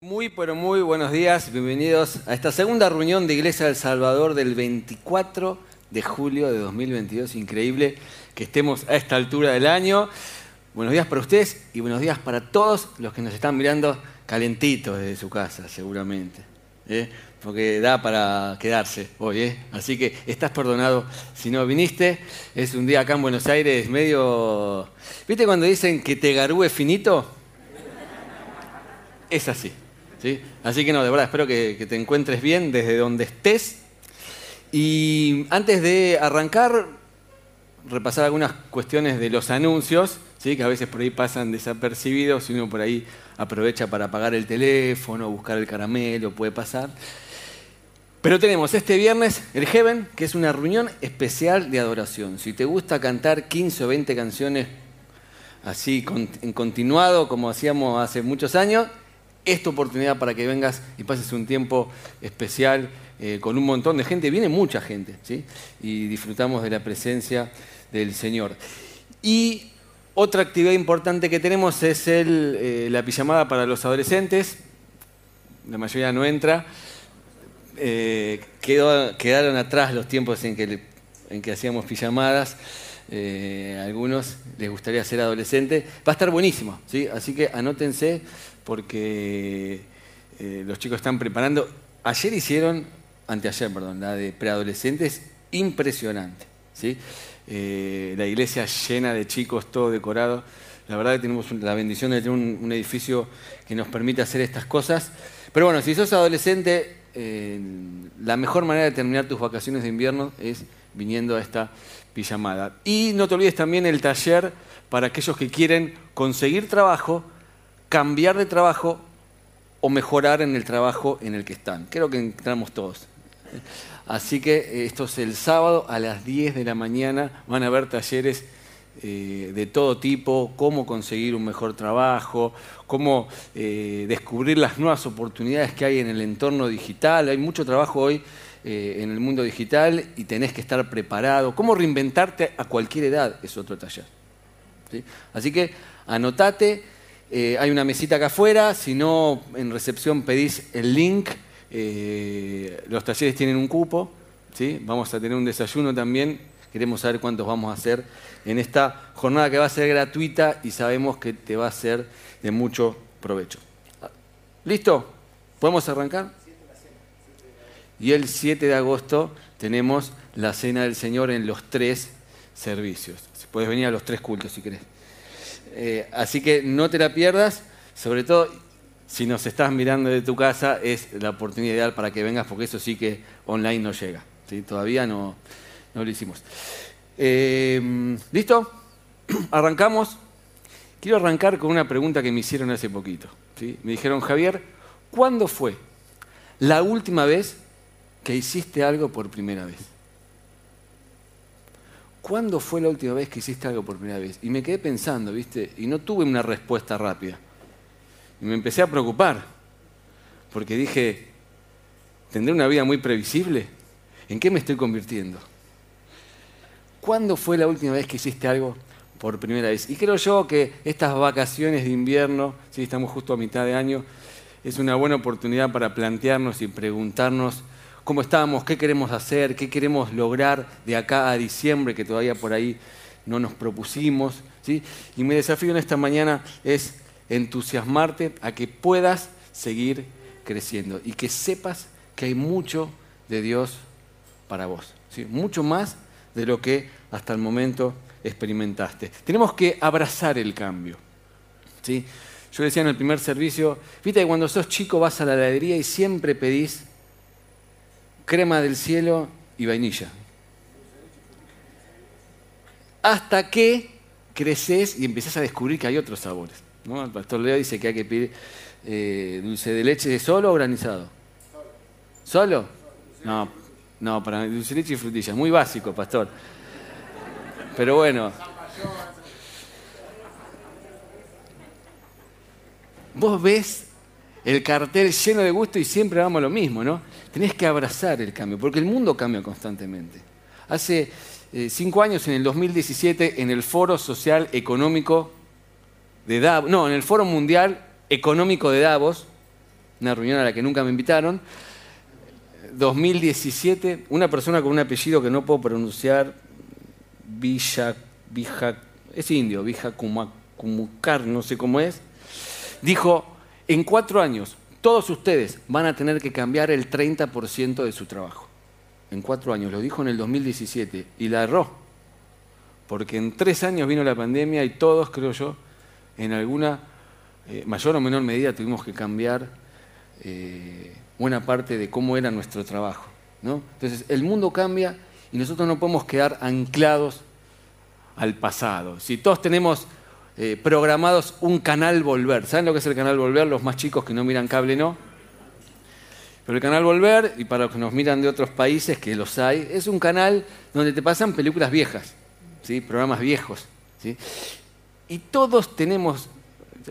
Muy, pero muy buenos días, bienvenidos a esta segunda reunión de Iglesia del Salvador del 24 de julio de 2022. Increíble que estemos a esta altura del año. Buenos días para ustedes y buenos días para todos los que nos están mirando calentitos desde su casa, seguramente. ¿eh? Porque da para quedarse hoy, ¿eh? así que estás perdonado si no viniste. Es un día acá en Buenos Aires medio... ¿Viste cuando dicen que te garúe finito? Es así. ¿Sí? Así que no, de verdad, espero que, te encuentres bien desde donde estés. Y antes de arrancar, repasar algunas cuestiones de los anuncios, ¿sí? que a veces por ahí pasan desapercibidos y uno por ahí aprovecha para apagar el teléfono, buscar el caramelo, puede pasar. Pero tenemos este viernes el Heaven, que es una reunión especial de adoración. Si te gusta cantar 15 o 20 canciones así en continuado, como hacíamos hace muchos años, esta oportunidad para que vengas y pases un tiempo especial eh, con un montón de gente. Viene mucha gente, ¿sí? Y disfrutamos de la presencia del Señor. Y otra actividad importante que tenemos es eh, la pijamada para los adolescentes. La mayoría no entra. Eh, quedaron atrás los tiempos en que, en que hacíamos pijamadas. a algunos les gustaría ser adolescente. Va a estar buenísimo, ¿sí? así que anótense porque eh, los chicos están preparando. Ayer hicieron, anteayer, perdón, la de preadolescentes, impresionante. ¿sí? Eh, la iglesia llena de chicos, todo decorado. La verdad que tenemos la bendición de tener un, edificio que nos permite hacer estas cosas. Pero bueno, si sos adolescente, eh, la mejor manera de terminar tus vacaciones de invierno es viniendo a esta pijamada. Y no te olvides también el taller para aquellos que quieren conseguir trabajo cambiar de trabajo o mejorar en el trabajo en el que están. Creo que entramos todos. Así que eh, esto es el sábado a las 10 de la mañana. Van a haber talleres eh, de todo tipo, cómo conseguir un mejor trabajo, cómo eh, descubrir las nuevas oportunidades que hay en el entorno digital. Hay mucho trabajo hoy en el mundo digital y tenés que estar preparado. Cómo reinventarte a cualquier edad es otro taller. Así que anotate. Eh, hay una mesita acá afuera, si no, en recepción pedís el link. Eh, los talleres tienen un cupo, ¿sí? vamos a tener un desayuno también. Queremos saber cuántos vamos a hacer en esta jornada que va a ser gratuita y sabemos que te va a ser de mucho provecho. ¿Listo? ¿Podemos arrancar? Y el 7 de agosto tenemos la Cena del Señor en los tres servicios. Puedes venir a los tres cultos si querés. Eh, así que no te la pierdas, sobre todo si nos estás mirando de tu casa, es la oportunidad ideal para que vengas, porque eso sí que online no llega. Todavía no, lo hicimos. Eh, ¿Listo? Arrancamos. Quiero arrancar con una pregunta que me hicieron hace poquito. Me dijeron, Javier, ¿cuándo fue la última vez que hiciste algo por primera vez? ¿Cuándo fue la última vez que hiciste algo por primera vez? Y me quedé pensando, ¿viste? Y no tuve una respuesta rápida. Y me empecé a preocupar, porque dije, ¿tendré una vida muy previsible? ¿En qué me estoy convirtiendo? ¿Cuándo fue la última vez que hiciste algo por primera vez? Y creo yo que estas vacaciones de invierno, si estamos justo a mitad de año, es una buena oportunidad para plantearnos y preguntarnos cómo estamos, qué queremos hacer, qué queremos lograr de acá a diciembre, que todavía por ahí no nos propusimos. ¿sí? Y mi desafío en esta mañana es entusiasmarte a que puedas seguir creciendo y que sepas que hay mucho de Dios para vos, ¿sí? mucho más de lo que hasta el momento experimentaste. Tenemos que abrazar el cambio. ¿sí? Yo decía en el primer servicio, viste que cuando sos chico vas a la heladería y siempre pedís crema del cielo y vainilla. Hasta que creces y empiezas a descubrir que hay otros sabores. El pastor Leo dice que hay que pedir eh, dulce de leche solo o granizado. ¿Solo? No, no, para dulce de leche y frutilla. Muy básico, pastor. Pero bueno. Vos ves el cartel lleno de gusto y siempre vamos lo mismo, ¿no? Tenés que abrazar el cambio, porque el mundo cambia constantemente. Hace eh, cinco años, en el 2017, en el Foro Social Económico de Davos, no, en el Foro Mundial Económico de Davos, una reunión a la que nunca me invitaron. 2017, una persona con un apellido que no puedo pronunciar, Vija, es indio, Vija Kumukar, no sé cómo es, dijo, en cuatro años todos ustedes van a tener que cambiar el 30% de su trabajo. En cuatro años, lo dijo en el 2017 y la erró. Porque en tres años vino la pandemia y todos, creo yo, en alguna eh, mayor o menor medida tuvimos que cambiar eh, buena parte de cómo era nuestro trabajo. Entonces, el mundo cambia y nosotros no podemos quedar anclados al pasado. Si todos tenemos eh, programados un canal Volver. ¿Saben lo que es el canal Volver? Los más chicos que no miran cable no. Pero el canal Volver, y para los que nos miran de otros países, que los hay, es un canal donde te pasan películas viejas, ¿sí? programas viejos. ¿sí? Y todos tenemos,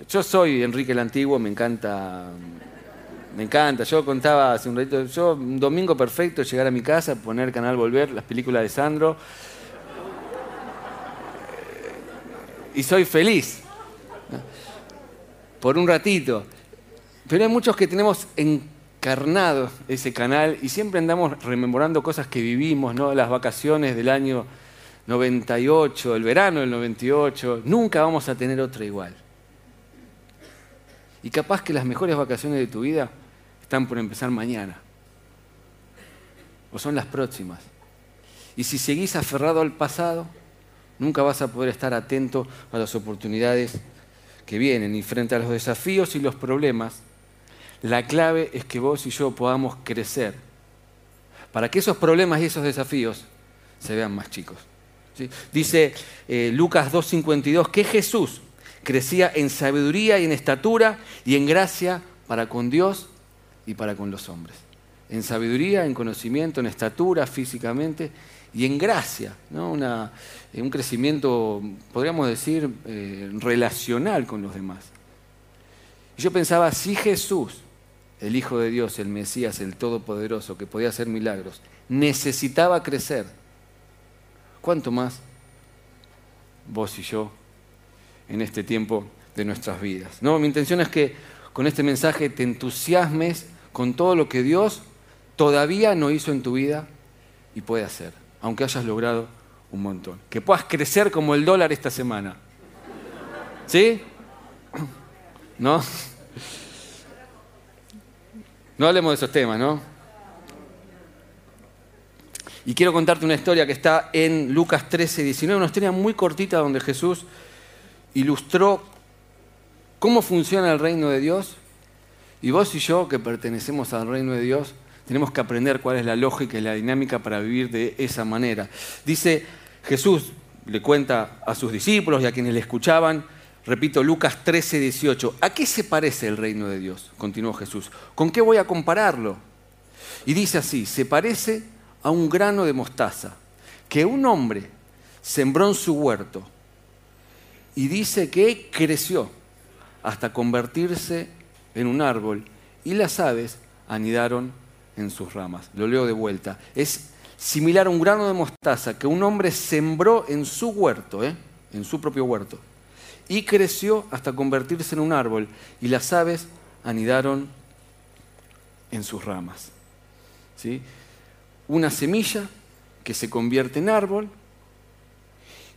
yo soy Enrique el Antiguo, me encanta, me encanta, yo contaba hace un ratito, yo un domingo perfecto, llegar a mi casa, poner canal Volver, las películas de Sandro, y soy feliz. Por un ratito. Pero hay muchos que tenemos encarnado ese canal y siempre andamos rememorando cosas que vivimos, ¿no? Las vacaciones del año 98, el verano del 98. Nunca vamos a tener otra igual. Y capaz que las mejores vacaciones de tu vida están por empezar mañana. O son las próximas. Y si seguís aferrado al pasado, Nunca vas a poder estar atento a las oportunidades que vienen y frente a los desafíos y los problemas. La clave es que vos y yo podamos crecer para que esos problemas y esos desafíos se vean más chicos. Dice eh, Lucas 2.52 que Jesús crecía en sabiduría y en estatura y en gracia para con Dios y para con los hombres. En sabiduría, en conocimiento, en estatura físicamente y en gracia, ¿no? Eh, un crecimiento, podríamos decir, eh, relacional con los demás. Y yo pensaba, si Jesús, el Hijo de Dios, el Mesías, el Todopoderoso, que podía hacer milagros, necesitaba crecer, ¿cuánto más vos y yo en este tiempo de nuestras vidas? ¿No? Mi intención es que con este mensaje te entusiasmes con todo lo que Dios todavía no hizo en tu vida y puede hacer aunque hayas logrado un montón. Que puedas crecer como el dólar esta semana. ¿Sí? ¿No? No hablemos de esos temas, ¿no? Y quiero contarte una historia que está en Lucas 13, 19, una historia muy cortita donde Jesús ilustró cómo funciona el reino de Dios. Y vos y yo, que pertenecemos al reino de Dios, tenemos que aprender cuál es la lógica y la dinámica para vivir de esa manera. Dice Jesús, le cuenta a sus discípulos y a quienes le escuchaban, repito, Lucas 13, 18, ¿a qué se parece el reino de Dios? Continuó Jesús. ¿Con qué voy a compararlo? Y dice así, se parece a un grano de mostaza que un hombre sembró en su huerto y dice que creció hasta convertirse en un árbol y las aves anidaron en sus ramas. Lo leo de vuelta. Es similar a un grano de mostaza que un hombre sembró en su huerto, ¿eh? en su propio huerto, y creció hasta convertirse en un árbol, y las aves anidaron en sus ramas. ¿Sí? Una semilla que se convierte en árbol,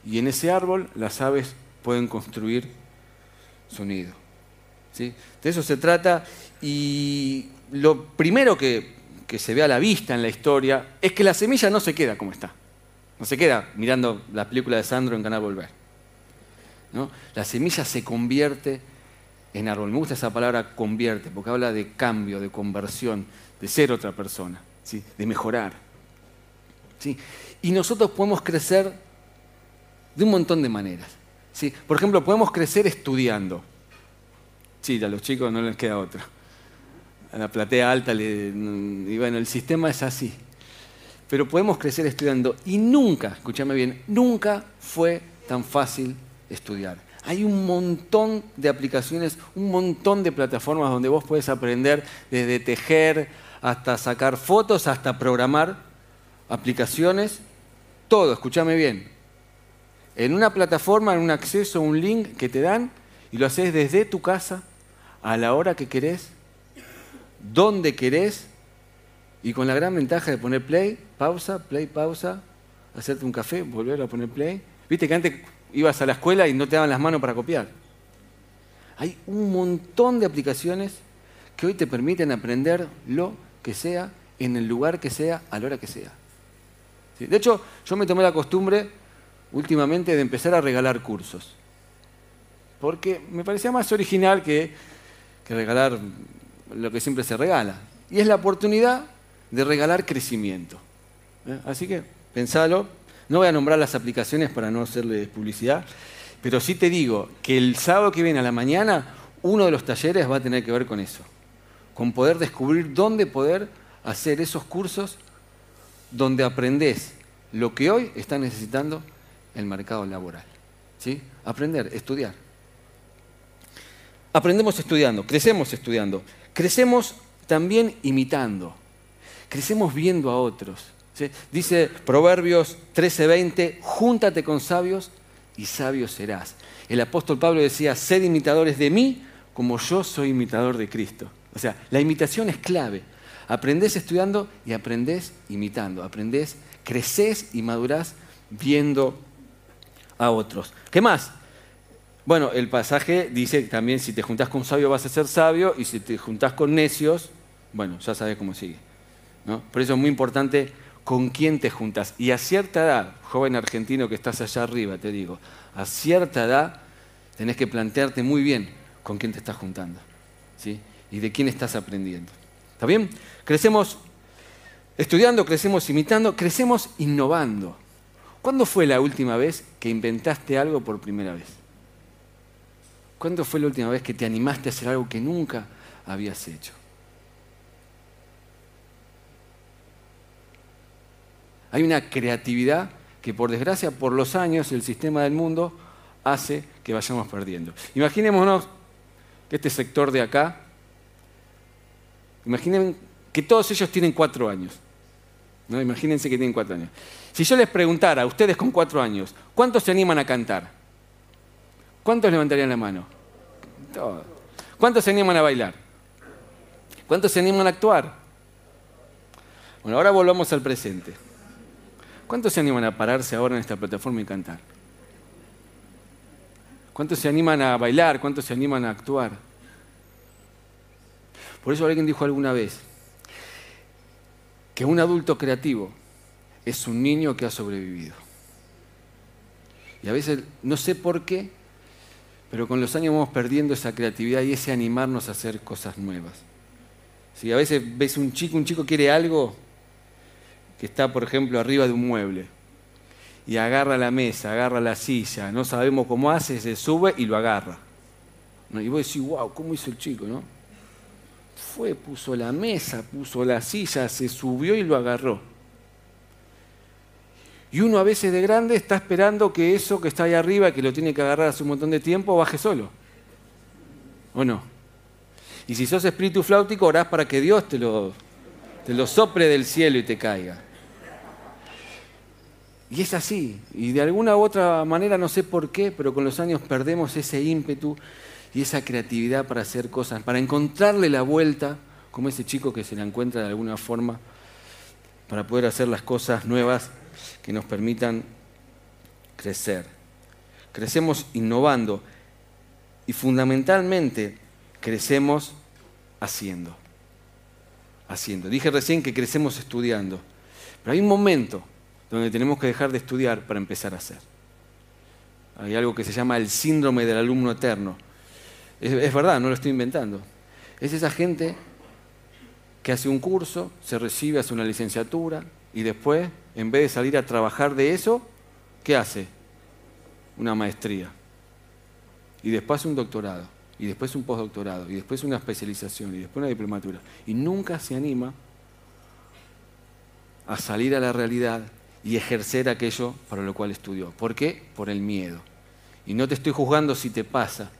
y en ese árbol las aves pueden construir su nido. ¿Sí? De eso se trata, y lo primero que que se ve a la vista en la historia es que la semilla no se queda como está. No se queda mirando la película de Sandro en Canal Volver. ¿no? La semilla se convierte en árbol. Me gusta esa palabra convierte, porque habla de cambio, de conversión, de ser otra persona, ¿sí? de mejorar. ¿sí? Y nosotros podemos crecer de un montón de maneras. ¿sí? Por ejemplo, podemos crecer estudiando. Sí, a los chicos no les queda otra a la platea alta, le, y bueno, el sistema es así. Pero podemos crecer estudiando y nunca, escúchame bien, nunca fue tan fácil estudiar. Hay un montón de aplicaciones, un montón de plataformas donde vos puedes aprender desde tejer hasta sacar fotos, hasta programar aplicaciones, todo, escúchame bien. En una plataforma, en un acceso, un link que te dan y lo haces desde tu casa a la hora que querés donde querés y con la gran ventaja de poner play, pausa, play, pausa, hacerte un café, volver a poner play. Viste que antes ibas a la escuela y no te daban las manos para copiar. Hay un montón de aplicaciones que hoy te permiten aprender lo que sea, en el lugar que sea, a la hora que sea. De hecho, yo me tomé la costumbre últimamente de empezar a regalar cursos. Porque me parecía más original que, que regalar lo que siempre se regala. Y es la oportunidad de regalar crecimiento. ¿Eh? Así que pensalo. No voy a nombrar las aplicaciones para no hacerle publicidad, pero sí te digo que el sábado que viene a la mañana uno de los talleres va a tener que ver con eso, con poder descubrir dónde poder hacer esos cursos donde aprendes lo que hoy está necesitando el mercado laboral. ¿Sí? Aprender, estudiar. Aprendemos estudiando, crecemos estudiando, crecemos también imitando, crecemos viendo a otros. Dice Proverbios 13:20, júntate con sabios y sabio serás. El apóstol Pablo decía, sed imitadores de mí como yo soy imitador de Cristo. O sea, la imitación es clave. Aprendés estudiando y aprendés imitando. Aprendés, creces y madurás viendo a otros. ¿Qué más? Bueno, el pasaje dice también, si te juntás con sabio vas a ser sabio y si te juntás con necios, bueno, ya sabes cómo sigue. Por eso es muy importante con quién te juntas. Y a cierta edad, joven argentino que estás allá arriba, te digo, a cierta edad tenés que plantearte muy bien con quién te estás juntando. ¿sí? Y de quién estás aprendiendo. ¿Está bien? Crecemos estudiando, crecemos imitando, crecemos innovando. ¿Cuándo fue la última vez que inventaste algo por primera vez? ¿Cuándo fue la última vez que te animaste a hacer algo que nunca habías hecho? Hay una creatividad que por desgracia, por los años, el sistema del mundo hace que vayamos perdiendo. Imaginémonos que este sector de acá, imaginen que todos ellos tienen cuatro años. ¿no? Imagínense que tienen cuatro años. Si yo les preguntara a ustedes con cuatro años, ¿cuántos se animan a cantar? ¿Cuántos levantarían la mano? Todos. ¿Cuántos se animan a bailar? ¿Cuántos se animan a actuar? Bueno, ahora volvamos al presente. ¿Cuántos se animan a pararse ahora en esta plataforma y cantar? ¿Cuántos se animan a bailar? ¿Cuántos se animan a actuar? Por eso alguien dijo alguna vez que un adulto creativo es un niño que ha sobrevivido. Y a veces, no sé por qué, pero con los años vamos perdiendo esa creatividad y ese animarnos a hacer cosas nuevas. Si a veces ves un chico, un chico quiere algo, que está, por ejemplo, arriba de un mueble y agarra la mesa, agarra la silla, no sabemos cómo hace, se sube y lo agarra. Y vos decís, wow, ¿cómo hizo el chico? ¿no? Fue, puso la mesa, puso la silla, se subió y lo agarró. Y uno a veces de grande está esperando que eso que está ahí arriba, que lo tiene que agarrar hace un montón de tiempo, baje solo. ¿O no? Y si sos espíritu flautico, orás para que Dios te lo, te lo sopre del cielo y te caiga. Y es así. Y de alguna u otra manera, no sé por qué, pero con los años perdemos ese ímpetu y esa creatividad para hacer cosas, para encontrarle la vuelta, como ese chico que se la encuentra de alguna forma, para poder hacer las cosas nuevas que nos permitan crecer. Crecemos innovando y fundamentalmente crecemos haciendo. Haciendo. Dije recién que crecemos estudiando, pero hay un momento donde tenemos que dejar de estudiar para empezar a hacer. Hay algo que se llama el síndrome del alumno eterno. Es, verdad, no lo estoy inventando. Es esa gente que hace un curso, se recibe, hace una licenciatura y después, en vez de salir a trabajar de eso, ¿qué hace? Una maestría. Y después un doctorado, y después un postdoctorado, y después una especialización, y después una diplomatura. Y nunca se anima a salir a la realidad y ejercer aquello para lo cual estudió. ¿Por qué? Por el miedo. Y no te estoy juzgando si te pasa,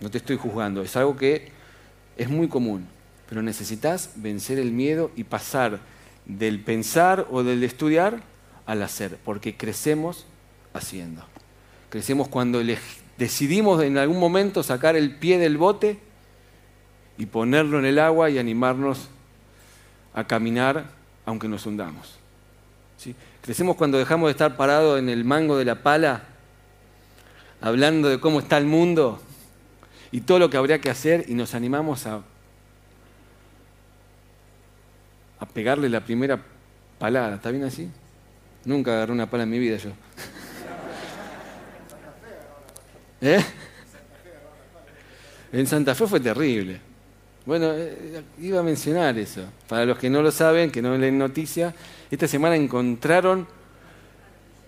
no te estoy juzgando, es algo que es muy común, pero necesitas vencer el miedo y pasar del pensar o del estudiar al hacer, porque crecemos haciendo. Crecemos cuando decidimos en algún momento sacar el pie del bote y ponerlo en el agua y animarnos a caminar aunque nos hundamos. ¿Sí? Crecemos cuando dejamos de estar parados en el mango de la pala, hablando de cómo está el mundo y todo lo que habría que hacer y nos animamos a, a pegarle la primera palada. ¿Está bien así? Nunca agarré una pala en mi vida yo. ¿Eh? En Santa Fe fue terrible. Bueno, eh, iba a mencionar eso. Para los que no lo saben, que no leen noticias, esta semana encontraron,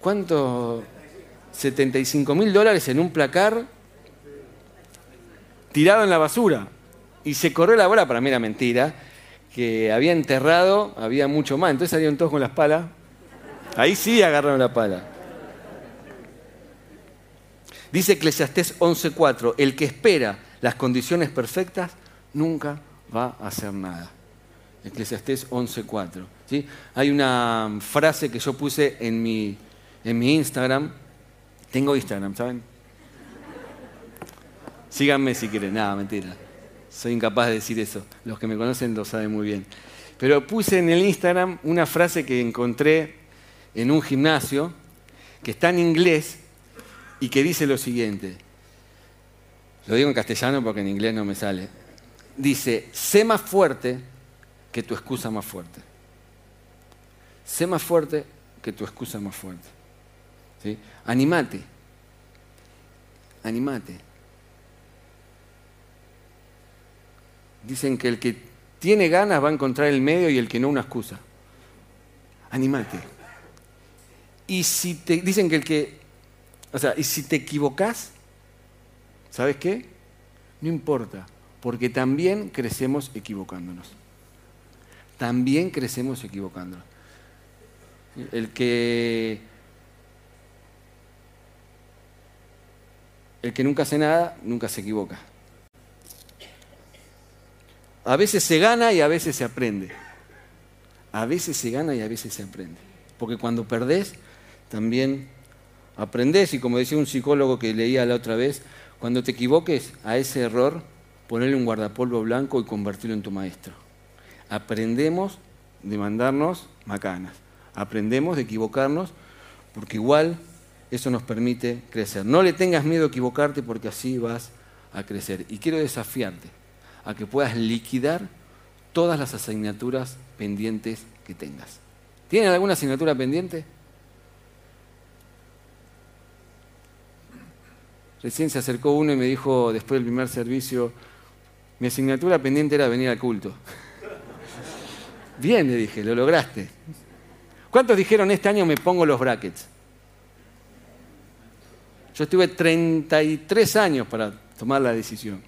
¿cuánto? 75 mil dólares en un placar tirado en la basura. Y se corrió la bola, para mí era mentira, que había enterrado, había mucho más. Entonces salieron todos con las palas. Ahí sí agarraron la pala. Dice Eclesiastés 11:4, el que espera las condiciones perfectas nunca va a hacer nada. Eclesiastés 11.4. ¿sí? Hay una frase que yo puse en mi, en mi Instagram. Tengo Instagram, ¿saben? Síganme si quieren. Nada, mentira. Soy incapaz de decir eso. Los que me conocen lo saben muy bien. Pero puse en el Instagram una frase que encontré en un gimnasio, que está en inglés y que dice lo siguiente. Lo digo en castellano porque en inglés no me sale dice, sé más fuerte que tu excusa más fuerte. Sé más fuerte que tu excusa más fuerte. ¿Sí? Animate. Animate. Dicen que el que tiene ganas va a encontrar el medio y el que no una excusa. Animate. Y si te dicen que el que, o sea, y si te equivocas, ¿sabes qué? No importa porque también crecemos equivocándonos. También crecemos equivocándonos. El que, el que nunca hace nada, nunca se equivoca. A veces se gana y a veces se aprende. A veces se gana y a veces se aprende. Porque cuando perdés, también aprendés. Y como decía un psicólogo que leía la otra vez, cuando te equivoques a ese error, ponerle un guardapolvo blanco y convertirlo en tu maestro. Aprendemos de mandarnos macanas. Aprendemos de equivocarnos porque igual eso nos permite crecer. No le tengas miedo a equivocarte porque así vas a crecer. Y quiero desafiarte a que puedas liquidar todas las asignaturas pendientes que tengas. ¿Tienen alguna asignatura pendiente? Recién se acercó uno y me dijo después del primer servicio, mi asignatura pendiente era venir al culto. Bien, le dije, lo lograste. ¿Cuántos dijeron este año me pongo los brackets? Yo estuve 33 años para tomar la decisión.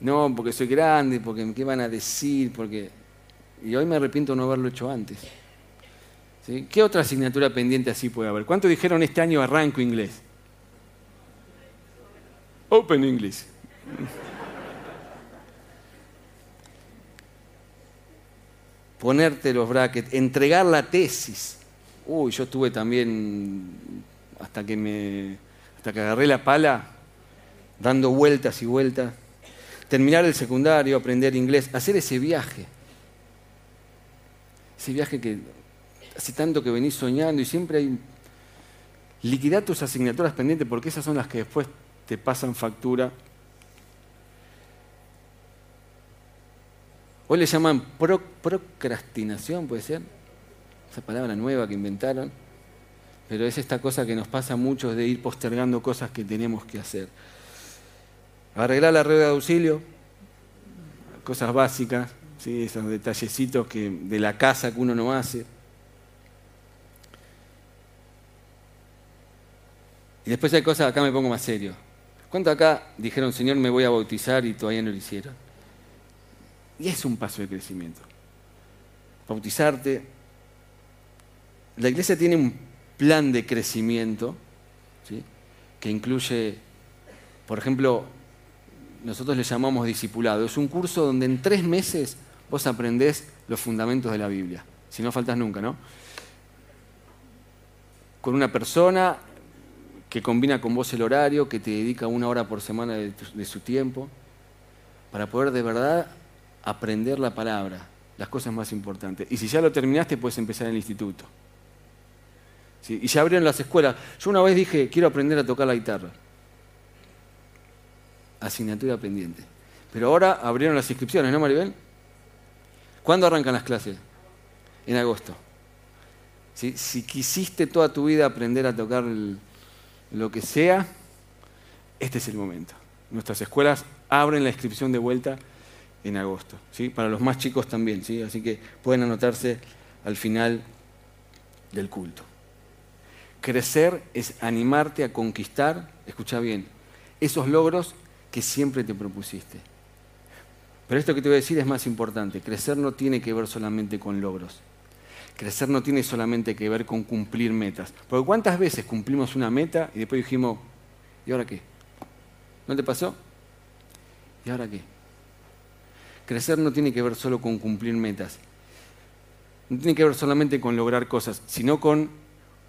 No, porque soy grande, porque qué van a decir, porque... Y hoy me arrepiento de no haberlo hecho antes. ¿Qué otra asignatura pendiente así puede haber? ¿Cuántos dijeron este año arranco inglés? Open English. ponerte los brackets, entregar la tesis. Uy, yo estuve también, hasta que, me, hasta que agarré la pala, dando vueltas y vueltas. Terminar el secundario, aprender inglés, hacer ese viaje. Ese viaje que hace tanto que venís soñando y siempre hay... Liquidar tus asignaturas pendientes porque esas son las que después te pasan factura Hoy le llaman procrastinación, puede ser. Esa palabra nueva que inventaron. Pero es esta cosa que nos pasa a muchos de ir postergando cosas que tenemos que hacer. Arreglar la rueda de auxilio, cosas básicas, ¿sí? esos detallecitos que, de la casa que uno no hace. Y después hay cosas, acá me pongo más serio. ¿Cuánto acá dijeron, Señor, me voy a bautizar y todavía no lo hicieron? Y es un paso de crecimiento. Bautizarte. La iglesia tiene un plan de crecimiento que incluye, por ejemplo, nosotros le llamamos discipulado. Es un curso donde en tres meses vos aprendés los fundamentos de la Biblia. Si no faltas nunca, ¿no? Con una persona que combina con vos el horario, que te dedica una hora por semana de, su tiempo para poder de verdad aprender la palabra, las cosas más importantes. Y si ya lo terminaste, puedes empezar en el instituto. Y ya abrieron las escuelas. Yo una vez dije, quiero aprender a tocar la guitarra. Asignatura pendiente. Pero ahora abrieron las inscripciones, ¿no, Maribel? ¿Cuándo arrancan las clases? En agosto. Si quisiste toda tu vida aprender a tocar lo que sea, este es el momento. Nuestras escuelas abren la inscripción de vuelta en agosto. ¿sí? Para los más chicos también, ¿sí? así que pueden anotarse al final del culto. Crecer es animarte a conquistar, escucha bien, esos logros que siempre te propusiste. Pero esto que te voy a decir es más importante. Crecer no tiene que ver solamente con logros. Crecer no tiene solamente que ver con cumplir metas. Porque ¿cuántas veces cumplimos una meta y después dijimos, ¿y ahora qué? ¿No te pasó? ¿Y ahora qué? Crecer no tiene que ver solo con cumplir metas. No tiene que ver solamente con lograr cosas, sino con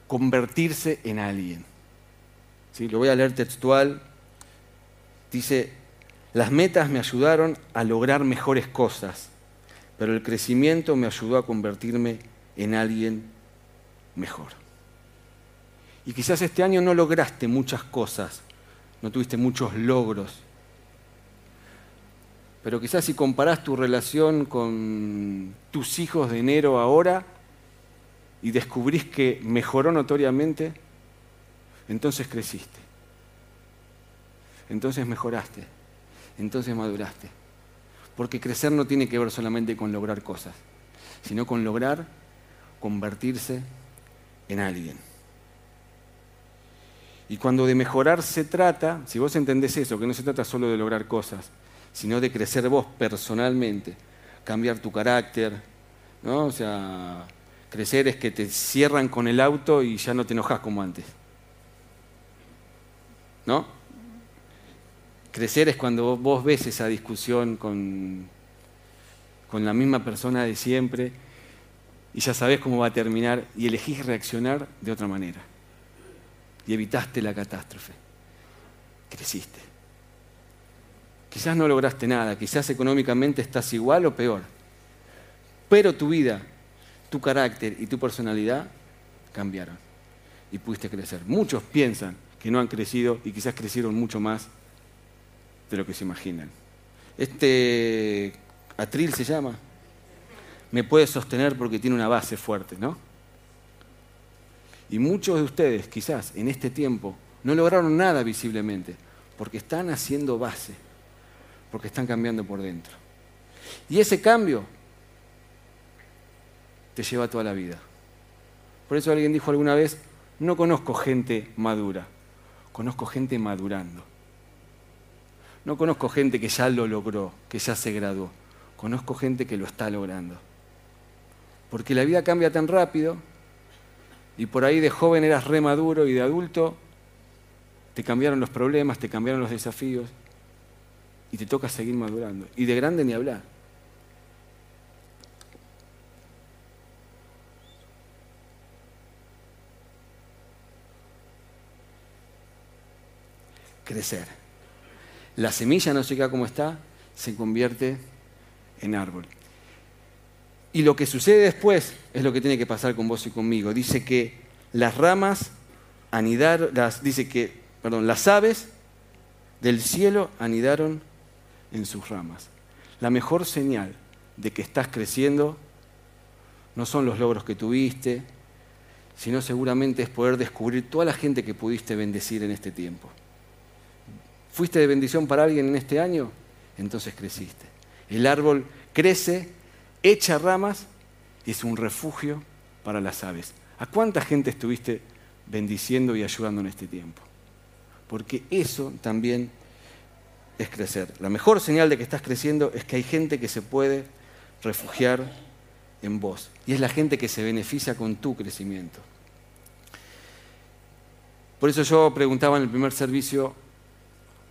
convertirse en alguien. Lo voy a leer textual. Dice, las metas me ayudaron a lograr mejores cosas, pero el crecimiento me ayudó a convertirme en alguien mejor. Y quizás este año no lograste muchas cosas, no tuviste muchos logros, pero quizás si comparás tu relación con tus hijos de enero ahora y descubrís que mejoró notoriamente, entonces creciste. Entonces mejoraste. Entonces maduraste. Porque crecer no tiene que ver solamente con lograr cosas, sino con lograr convertirse en alguien. Y cuando de mejorar se trata, si vos entendés eso, que no se trata solo de lograr cosas, sino de crecer vos personalmente, cambiar tu carácter, ¿no? O sea, crecer es que te cierran con el auto y ya no te enojas como antes. ¿No? Crecer es cuando vos ves esa discusión con, con la misma persona de siempre y ya sabés cómo va a terminar y elegís reaccionar de otra manera. Y evitaste la catástrofe. Creciste. Quizás no lograste nada, quizás económicamente estás igual o peor, pero tu vida, tu carácter y tu personalidad cambiaron y pudiste crecer. Muchos piensan que no han crecido y quizás crecieron mucho más de lo que se imaginan. Este atril se llama, me puede sostener porque tiene una base fuerte, ¿no? Y muchos de ustedes quizás en este tiempo no lograron nada visiblemente porque están haciendo base porque están cambiando por dentro. Y ese cambio te lleva toda la vida. Por eso alguien dijo alguna vez, no conozco gente madura, conozco gente madurando. No conozco gente que ya lo logró, que ya se graduó. Conozco gente que lo está logrando. Porque la vida cambia tan rápido y por ahí de joven eras re maduro y de adulto te cambiaron los problemas, te cambiaron los desafíos y te toca seguir madurando. Y de grande ni hablar. Crecer. La semilla no se queda como está, se convierte en árbol. Y lo que sucede después es lo que tiene que pasar con vos y conmigo. Dice que las ramas anidaron, las, dice que, perdón, las aves del cielo anidaron en sus ramas. La mejor señal de que estás creciendo no son los logros que tuviste, sino seguramente es poder descubrir toda la gente que pudiste bendecir en este tiempo. ¿Fuiste de bendición para alguien en este año? Entonces creciste. El árbol crece, echa ramas y es un refugio para las aves. ¿A cuánta gente estuviste bendiciendo y ayudando en este tiempo? Porque eso también es crecer. La mejor señal de que estás creciendo es que hay gente que se puede refugiar en vos. Y es la gente que se beneficia con tu crecimiento. Por eso yo preguntaba en el primer servicio,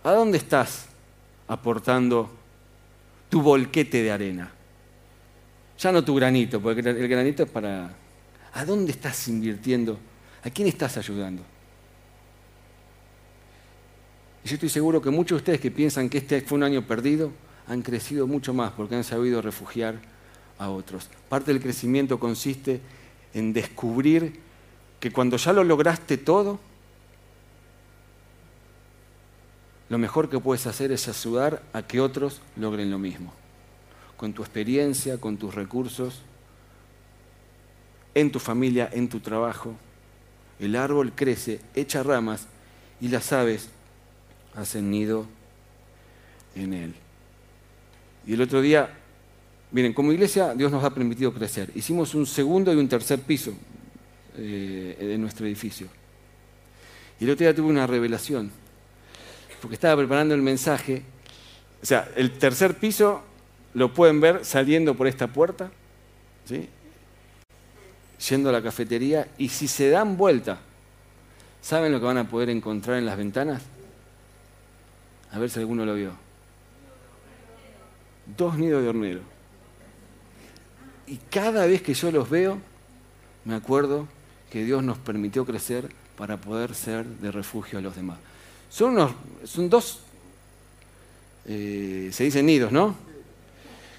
¿a dónde estás aportando tu volquete de arena? Ya no tu granito, porque el granito es para... ¿A dónde estás invirtiendo? ¿A quién estás ayudando? Y yo estoy seguro que muchos de ustedes que piensan que este fue un año perdido, han crecido mucho más porque han sabido refugiar a otros. Parte del crecimiento consiste en descubrir que cuando ya lo lograste todo, lo mejor que puedes hacer es ayudar a que otros logren lo mismo. Con tu experiencia, con tus recursos, en tu familia, en tu trabajo. El árbol crece, echa ramas y las aves hacen nido en él. Y el otro día, miren, como iglesia Dios nos ha permitido crecer. Hicimos un segundo y un tercer piso eh, en nuestro edificio. Y el otro día tuve una revelación, porque estaba preparando el mensaje. O sea, el tercer piso lo pueden ver saliendo por esta puerta, ¿sí? yendo a la cafetería, y si se dan vuelta, ¿saben lo que van a poder encontrar en las ventanas? A ver si alguno lo vio. Dos nidos de hornero. Y cada vez que yo los veo, me acuerdo que Dios nos permitió crecer para poder ser de refugio a los demás. Son, unos, son dos, eh, se dicen nidos, ¿no?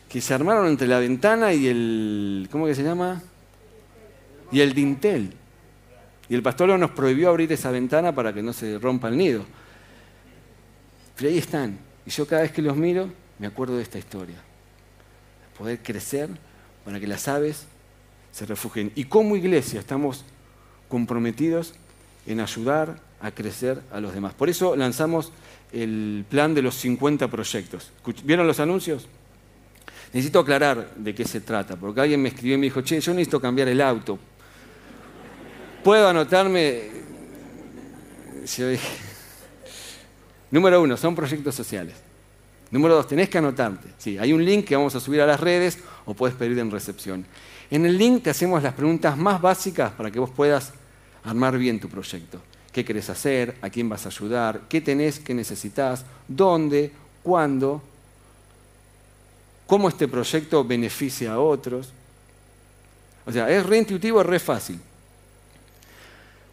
Que se armaron entre la ventana y el, ¿cómo que se llama? y el dintel. Y el pastor nos prohibió abrir esa ventana para que no se rompa el nido. Pero ahí están. Y yo cada vez que los miro, me acuerdo de esta historia. Poder crecer para que las aves se refugien. Y como iglesia estamos comprometidos en ayudar a crecer a los demás. Por eso lanzamos el plan de los 50 proyectos. ¿Vieron los anuncios? Necesito aclarar de qué se trata, porque alguien me escribió y me dijo, che, yo necesito cambiar el auto puedo anotarme. Número uno, son proyectos sociales. Número dos, tenés que anotarte. Sí, hay un link que vamos a subir a las redes o puedes pedir en recepción. En el link te hacemos las preguntas más básicas para que vos puedas armar bien tu proyecto. ¿Qué querés hacer? ¿A quién vas a ayudar? ¿Qué tenés? ¿Qué necesitas? ¿Dónde? ¿Cuándo? ¿Cómo este proyecto beneficia a otros? O sea, es re intuitivo, es re fácil.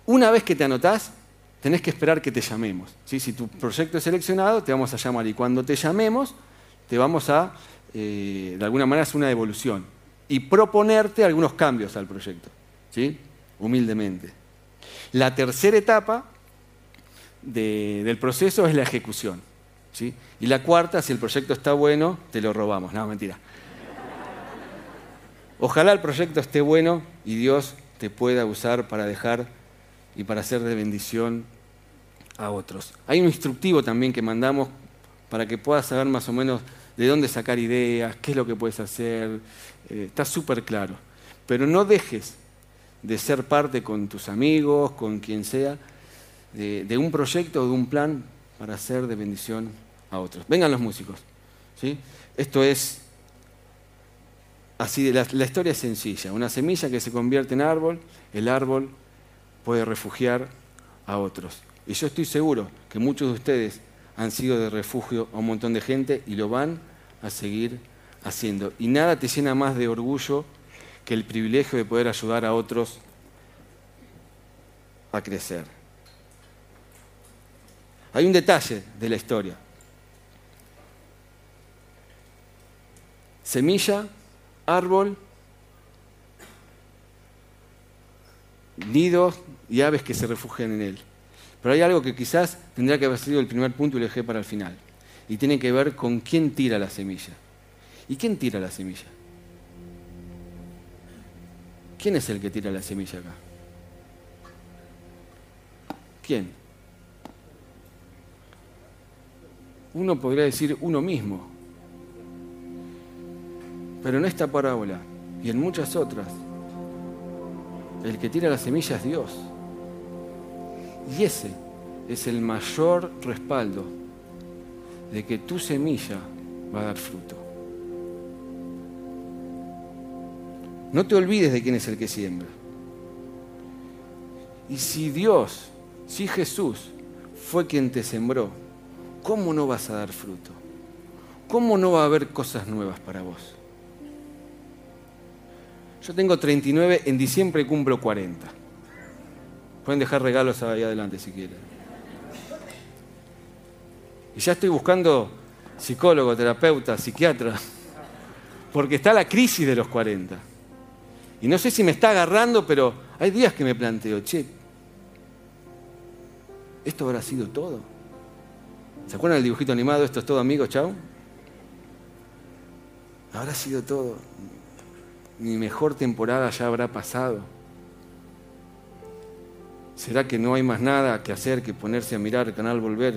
Una vez que te anotás, tenés que esperar que te llamemos. Si tu proyecto es seleccionado, te vamos a llamar y cuando te llamemos, te vamos a, eh, de alguna manera, hacer una devolución y proponerte algunos cambios al proyecto, ¿sí? humildemente. La tercera etapa del proceso es la ejecución. ¿sí? Y la cuarta, si el proyecto está bueno, te lo robamos. No, mentira. Ojalá el proyecto esté bueno y Dios te pueda usar para dejar y para ser de bendición a otros. Hay un instructivo también que mandamos para que puedas saber más o menos de dónde sacar ideas, qué es lo que puedes hacer. Eh, está súper claro. Pero no dejes de ser parte con tus amigos, con quien sea, de, un proyecto o de un plan para ser de bendición a otros. Vengan los músicos. ¿sí? Esto es así, la, la historia es sencilla. Una semilla que se convierte en árbol, el árbol puede refugiar a otros. Y yo estoy seguro que muchos de ustedes han sido de refugio a un montón de gente y lo van a seguir haciendo. Y nada te llena más de orgullo que el privilegio de poder ayudar a otros a crecer. Hay un detalle de la historia. Semilla, árbol, nidos y aves que se refugian en él. Pero hay algo que quizás tendría que haber sido el primer punto y lo dejé para el final. Y tiene que ver con quién tira la semilla. ¿Y quién tira la semilla? ¿Quién es el que tira la semilla acá? ¿Quién? Uno podría decir uno mismo. Pero en esta parábola y en muchas otras, el que tira la semilla es Dios. Y ese es el mayor respaldo de que tu semilla va a dar fruto. No te olvides de quién es el que siembra. Y si Dios, si Jesús fue quien te sembró, ¿cómo no vas a dar fruto? ¿Cómo no va a haber cosas nuevas para vos? Yo tengo 39, en diciembre cumplo 40. Pueden dejar regalos ahí adelante si quieren. Y ya estoy buscando psicólogo, terapeuta, psiquiatra, porque está la crisis de los 40. Y no sé si me está agarrando, pero hay días que me planteo, che, ¿esto habrá sido todo? ¿Se acuerdan del dibujito animado? Esto es todo, amigos, chao. Habrá sido todo. Mi mejor temporada ya habrá pasado. ¿Será que no hay más nada que hacer que ponerse a mirar el canal Volver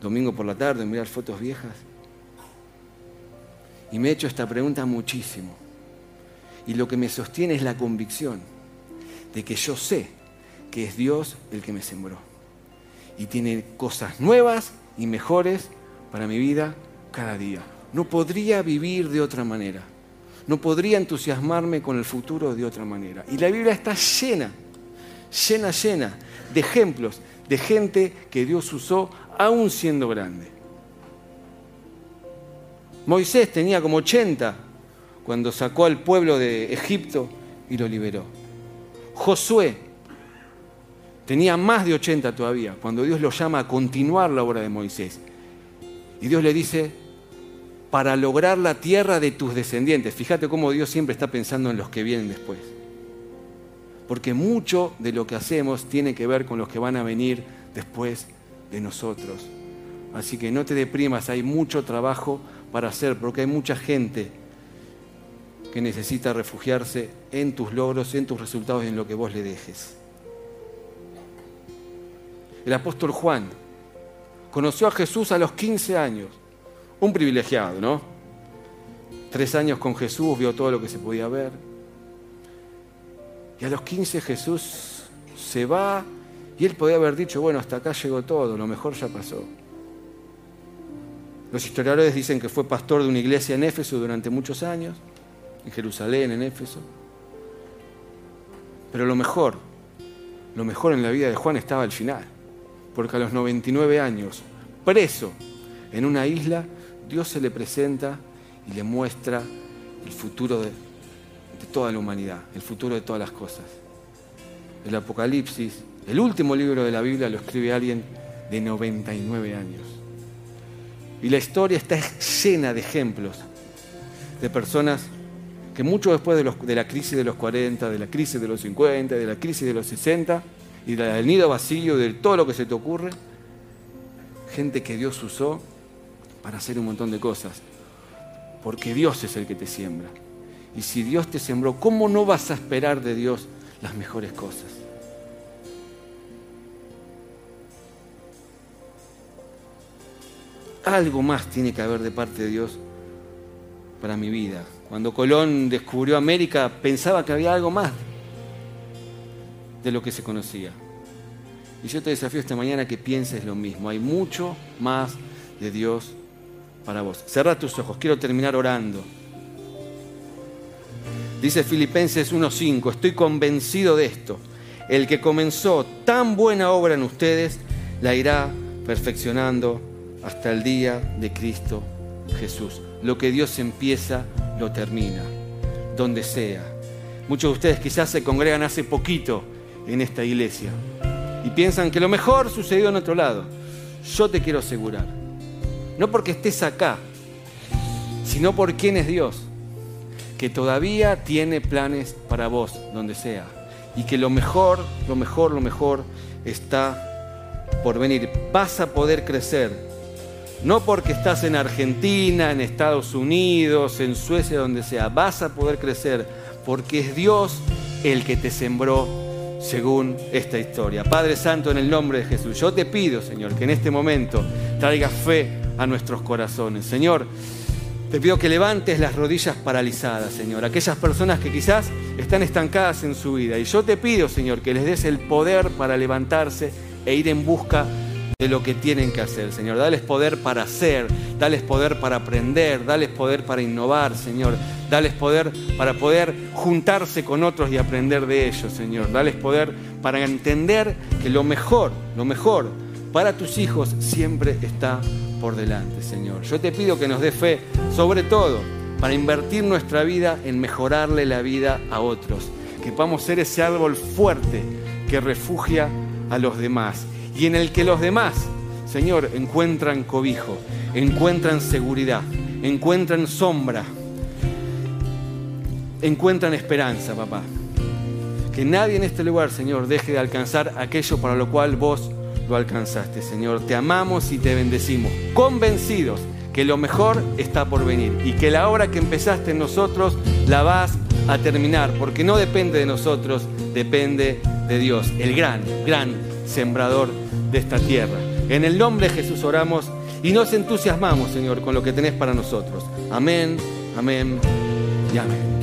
domingo por la tarde, mirar fotos viejas? Y me he hecho esta pregunta muchísimo. Y lo que me sostiene es la convicción de que yo sé que es Dios el que me sembró. Y tiene cosas nuevas y mejores para mi vida cada día. No podría vivir de otra manera. No podría entusiasmarme con el futuro de otra manera. Y la Biblia está llena, llena, llena de ejemplos de gente que Dios usó aún siendo grande. Moisés tenía como 80 cuando sacó al pueblo de Egipto y lo liberó. Josué tenía más de 80 todavía cuando Dios lo llama a continuar la obra de Moisés. Y Dios le dice, para lograr la tierra de tus descendientes. Fíjate cómo Dios siempre está pensando en los que vienen después. Porque mucho de lo que hacemos tiene que ver con los que van a venir después de nosotros. Así que no te deprimas, hay mucho trabajo para hacer, porque hay mucha gente que necesita refugiarse en tus logros, en tus resultados y en lo que vos le dejes. El apóstol Juan conoció a Jesús a los 15 años, un privilegiado, ¿no? Tres años con Jesús, vio todo lo que se podía ver. Y a los 15 Jesús se va y él podía haber dicho, bueno, hasta acá llegó todo, lo mejor ya pasó. Los historiadores dicen que fue pastor de una iglesia en Éfeso durante muchos años, en Jerusalén, en Éfeso. Pero lo mejor, lo mejor en la vida de Juan estaba al final, porque a los 99 años, preso en una isla, Dios se le presenta y le muestra el futuro de, de toda la humanidad, el futuro de todas las cosas. El Apocalipsis, el último libro de la Biblia, lo escribe alguien de 99 años. Y la historia está llena de ejemplos de personas que mucho después de, la crisis de los 40, de la crisis de los 50, de la crisis de los 60 y del nido vacío, de todo lo que se te ocurre, gente que Dios usó para hacer un montón de cosas. Porque Dios es el que te siembra. Y si Dios te sembró, ¿cómo no vas a esperar de Dios las mejores cosas? algo más tiene que haber de parte de Dios para mi vida. Cuando Colón descubrió América, pensaba que había algo más de lo que se conocía. Y yo te desafío esta mañana que pienses lo mismo. Hay mucho más de Dios para vos. Cerra tus ojos, quiero terminar orando. Dice Filipenses 1.5, estoy convencido de esto. El que comenzó tan buena obra en ustedes, la irá perfeccionando hasta el día de Cristo Jesús. Lo que Dios empieza, lo termina, donde sea. Muchos de ustedes quizás se congregan hace poquito en esta iglesia y piensan que lo mejor sucedió en otro lado. Yo te quiero asegurar, no porque estés acá, sino por quién es Dios, que todavía tiene planes para vos, donde sea, y que lo mejor, lo mejor, lo mejor está por venir. Vas a poder crecer no porque estás en Argentina, en Estados Unidos, en Suecia, donde sea. Vas a poder crecer porque es Dios el que te sembró según esta historia. Padre Santo, en el nombre de Jesús, yo te pido, Señor, que en este momento traigas fe a nuestros corazones. Señor, te pido que levantes las rodillas paralizadas, Señor, aquellas personas que quizás están estancadas en su vida. Y yo te pido, Señor, que les des el poder para levantarse e ir en busca de lo que tienen que hacer, Señor. Dales poder para hacer, dales poder para aprender, dales poder para innovar, Señor. Dales poder para poder juntarse con otros y aprender de ellos, Señor. Dales poder para entender que lo mejor, lo mejor para tus hijos siempre está por delante, Señor. Yo te pido que nos dé fe, sobre todo, para invertir nuestra vida en mejorarle la vida a otros. Que podamos ser ese árbol fuerte que refugia a los demás y en el que los demás Señor, encuentran cobijo, encuentran seguridad, encuentran sombra, encuentran esperanza, papá. Que nadie en este lugar, Señor, deje de alcanzar aquello para lo cual vos lo alcanzaste, Señor. Te amamos y te bendecimos, convencidos que lo mejor está por venir y que la obra que empezaste en nosotros la vas a terminar, porque no depende de nosotros, depende de Dios, el gran, gran sembrador de esta tierra. En el nombre de Jesús oramos y nos entusiasmamos, Señor, con lo que tenés para nosotros. Amén, amén y amén.